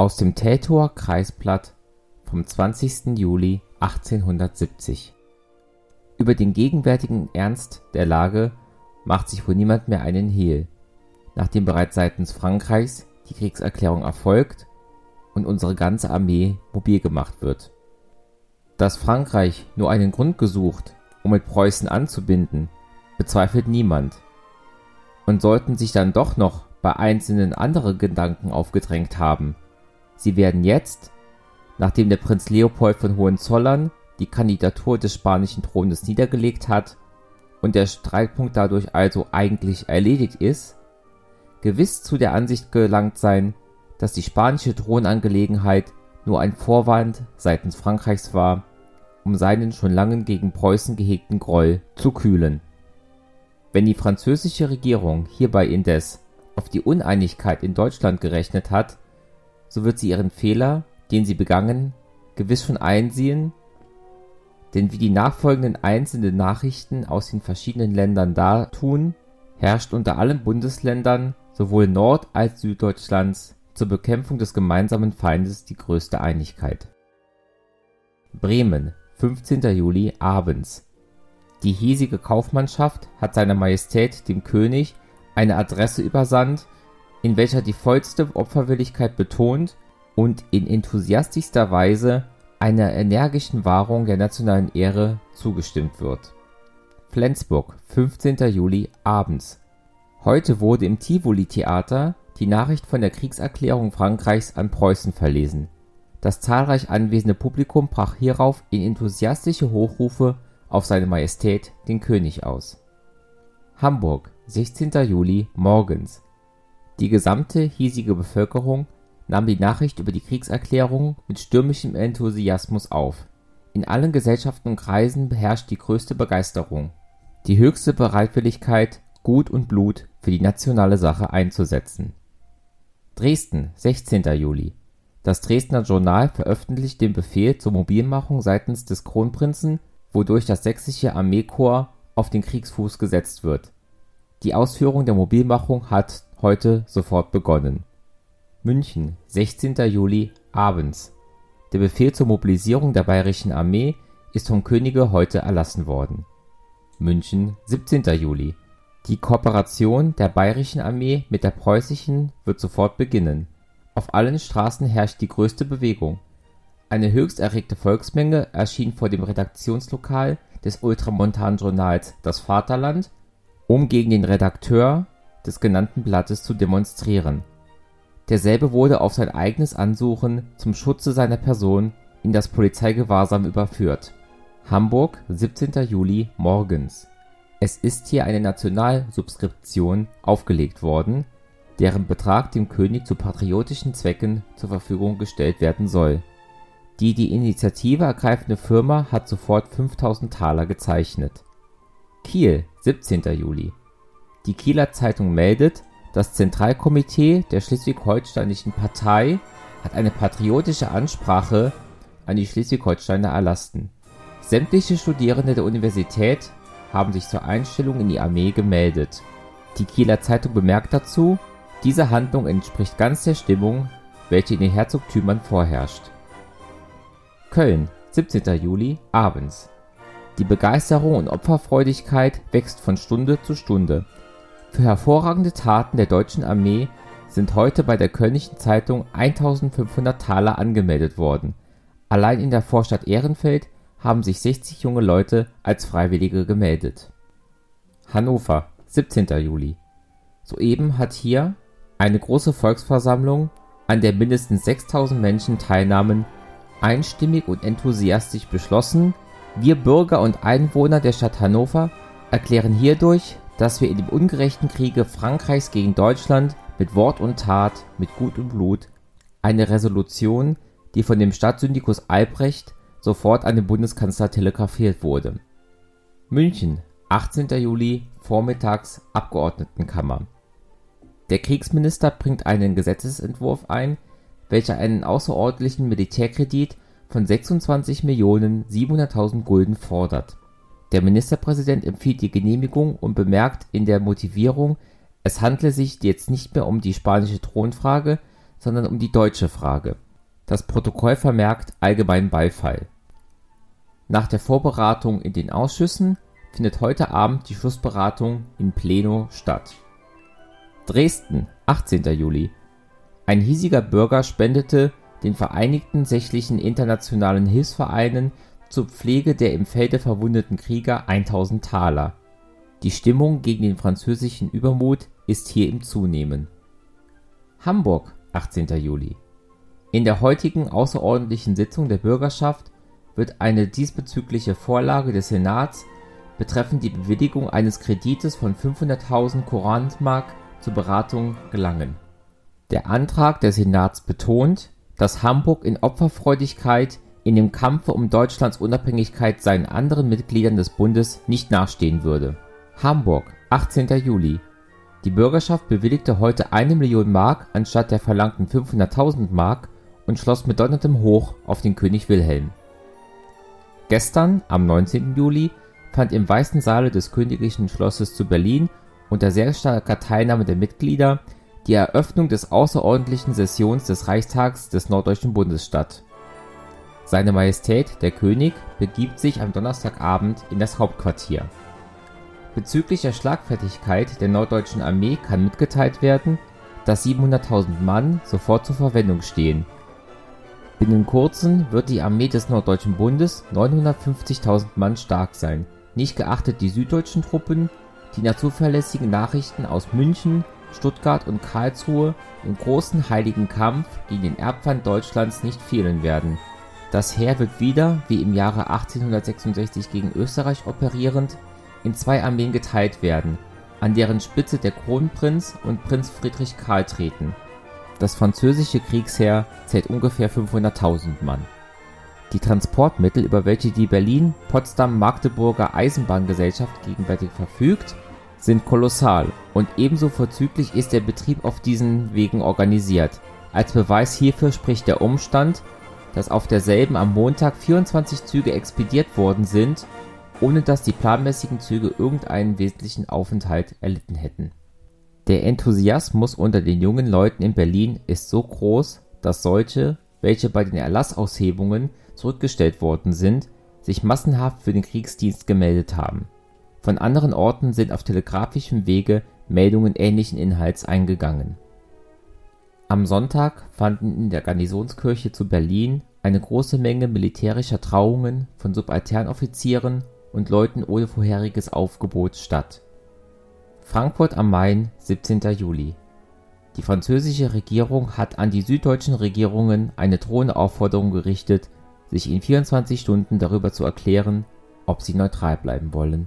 Aus dem Teltower Kreisblatt vom 20. Juli 1870 Über den gegenwärtigen Ernst der Lage macht sich wohl niemand mehr einen Hehl, nachdem bereits seitens Frankreichs die Kriegserklärung erfolgt und unsere ganze Armee mobil gemacht wird. Dass Frankreich nur einen Grund gesucht, um mit Preußen anzubinden, bezweifelt niemand. Und sollten sich dann doch noch bei Einzelnen andere Gedanken aufgedrängt haben, sie werden jetzt, nachdem der Prinz Leopold von Hohenzollern die Kandidatur des spanischen Thrones niedergelegt hat und der Streitpunkt dadurch also eigentlich erledigt ist, gewiss zu der Ansicht gelangt sein, dass die spanische Thronangelegenheit nur ein Vorwand seitens Frankreichs war, um seinen schon lange gegen Preußen gehegten Groll zu kühlen. Wenn die französische Regierung hierbei indes auf die Uneinigkeit in Deutschland gerechnet hat, so wird sie ihren Fehler, den sie begangen, gewiss schon einsehen, denn wie die nachfolgenden einzelnen Nachrichten aus den verschiedenen Ländern dartun, herrscht unter allen Bundesländern sowohl Nord als Süddeutschlands zur Bekämpfung des gemeinsamen Feindes die größte Einigkeit. Bremen, 15. Juli abends. Die hiesige Kaufmannschaft hat seiner Majestät dem König eine Adresse übersandt, in welcher die vollste Opferwilligkeit betont und in enthusiastischster Weise einer energischen Wahrung der nationalen Ehre zugestimmt wird. Flensburg, 15. Juli abends. Heute wurde im Tivoli-Theater die Nachricht von der Kriegserklärung Frankreichs an Preußen verlesen. Das zahlreich anwesende Publikum brach hierauf in enthusiastische Hochrufe auf seine Majestät den König aus. Hamburg, 16. Juli morgens. Die gesamte hiesige Bevölkerung nahm die Nachricht über die Kriegserklärung mit stürmischem Enthusiasmus auf. In allen Gesellschaften und Kreisen beherrscht die größte Begeisterung, die höchste Bereitwilligkeit, Gut und Blut für die nationale Sache einzusetzen. Dresden, 16. Juli. Das Dresdner Journal veröffentlicht den Befehl zur Mobilmachung seitens des Kronprinzen, wodurch das sächsische Armeekorps auf den Kriegsfuß gesetzt wird. Die Ausführung der Mobilmachung hat heute sofort begonnen München, 16. Juli abends: Der Befehl zur Mobilisierung der Bayerischen Armee ist vom Könige heute erlassen worden. München, 17. Juli: Die Kooperation der Bayerischen Armee mit der preußischen wird sofort beginnen. Auf allen Straßen herrscht die größte Bewegung. Eine höchst erregte Volksmenge erschien vor dem Redaktionslokal des Ultramontan-Journals Das Vaterland, um gegen den Redakteur des genannten Blattes zu demonstrieren Derselbe wurde auf sein eigenes Ansuchen zum Schutze seiner Person in das Polizeigewahrsam überführt. Hamburg, 17. Juli morgens. Es ist hier eine Nationalsubskription aufgelegt worden, deren Betrag dem König zu patriotischen Zwecken zur Verfügung gestellt werden soll. Die die Initiative ergreifende Firma hat sofort 5000 Taler gezeichnet. Kiel, 17. Juli. Die Kieler Zeitung meldet das Zentralkomitee der Schleswig-Holsteinischen Partei hat eine patriotische Ansprache an die Schleswig-Holsteiner erlassen. Sämtliche Studierende der Universität haben sich zur Einstellung in die Armee gemeldet. Die Kieler Zeitung bemerkt dazu, diese Handlung entspricht ganz der Stimmung, welche in den Herzogtümern vorherrscht. Köln, 17. Juli, abends. Die Begeisterung und Opferfreudigkeit wächst von Stunde zu Stunde für hervorragende Taten der deutschen Armee sind heute bei der Kölnischen Zeitung 1500 Taler angemeldet worden. Allein in der Vorstadt Ehrenfeld haben sich 60 junge Leute als Freiwillige gemeldet. Hannover, 17. Juli. Soeben hat hier eine große Volksversammlung, an der mindestens 6000 Menschen teilnahmen, einstimmig und enthusiastisch beschlossen, wir Bürger und Einwohner der Stadt Hannover erklären hierdurch dass wir in dem ungerechten Kriege Frankreichs gegen Deutschland mit Wort und Tat, mit Gut und Blut eine Resolution, die von dem Stadtsyndikus Albrecht sofort an den Bundeskanzler telegrafiert wurde. München, 18. Juli, vormittags Abgeordnetenkammer. Der Kriegsminister bringt einen Gesetzesentwurf ein, welcher einen außerordentlichen Militärkredit von 26.700.000 Gulden fordert der Ministerpräsident empfiehlt die Genehmigung und bemerkt in der Motivierung, es handle sich jetzt nicht mehr um die spanische Thronfrage, sondern um die deutsche Frage. Das Protokoll vermerkt allgemeinen Beifall. Nach der Vorberatung in den Ausschüssen findet heute Abend die Schlussberatung in pleno statt. Dresden, 18. Juli: Ein hiesiger Bürger spendete den Vereinigten Sächlichen Internationalen Hilfsvereinen zur Pflege der im Felde verwundeten Krieger 1000 Taler. Die Stimmung gegen den französischen Übermut ist hier im Zunehmen. Hamburg, 18. Juli: In der heutigen außerordentlichen Sitzung der Bürgerschaft wird eine diesbezügliche Vorlage des Senats betreffend die Bewilligung eines Kredites von 500.000 Courantmark zur Beratung gelangen. Der Antrag des Senats betont, dass Hamburg in Opferfreudigkeit in dem Kampfe um Deutschlands Unabhängigkeit seinen anderen Mitgliedern des Bundes nicht nachstehen würde. Hamburg, 18. Juli: Die Bürgerschaft bewilligte heute eine Million Mark anstatt der verlangten 500.000 Mark und schloss mit donnerndem Hoch auf den König Wilhelm. Gestern, am 19. Juli, fand im Weißen Saale des Königlichen Schlosses zu Berlin unter sehr starker Teilnahme der Mitglieder die Eröffnung des außerordentlichen Sessions des Reichstags des Norddeutschen Bundes statt. Seine Majestät der König begibt sich am Donnerstagabend in das Hauptquartier. Bezüglich der Schlagfertigkeit der Norddeutschen Armee kann mitgeteilt werden, dass 700.000 Mann sofort zur Verwendung stehen. Binnen kurzem wird die Armee des Norddeutschen Bundes 950.000 Mann stark sein, nicht geachtet die süddeutschen Truppen, die nach zuverlässigen Nachrichten aus München, Stuttgart und Karlsruhe im großen Heiligen Kampf gegen den Erbfeind Deutschlands nicht fehlen werden. Das Heer wird wieder, wie im Jahre 1866 gegen Österreich operierend, in zwei Armeen geteilt werden, an deren Spitze der Kronprinz und Prinz Friedrich Karl treten. Das französische Kriegsheer zählt ungefähr 500.000 Mann. Die Transportmittel, über welche die Berlin-Potsdam-Magdeburger Eisenbahngesellschaft gegenwärtig verfügt sind kolossal und ebenso vorzüglich ist der Betrieb auf diesen Wegen organisiert. Als Beweis hierfür spricht der Umstand, dass auf derselben am Montag 24 Züge expediert worden sind, ohne dass die planmäßigen Züge irgendeinen wesentlichen Aufenthalt erlitten hätten. Der Enthusiasmus unter den jungen Leuten in Berlin ist so groß, dass solche, welche bei den Erlassaushebungen zurückgestellt worden sind, sich massenhaft für den Kriegsdienst gemeldet haben von anderen Orten sind auf telegrafischem Wege Meldungen ähnlichen Inhalts eingegangen. Am Sonntag fanden in der Garnisonskirche zu Berlin eine große Menge militärischer Trauungen von Subalternoffizieren und Leuten ohne vorheriges Aufgebot statt. Frankfurt am Main, 17. Juli Die französische Regierung hat an die süddeutschen Regierungen eine drohende Aufforderung gerichtet, sich in 24 Stunden darüber zu erklären, ob sie neutral bleiben wollen.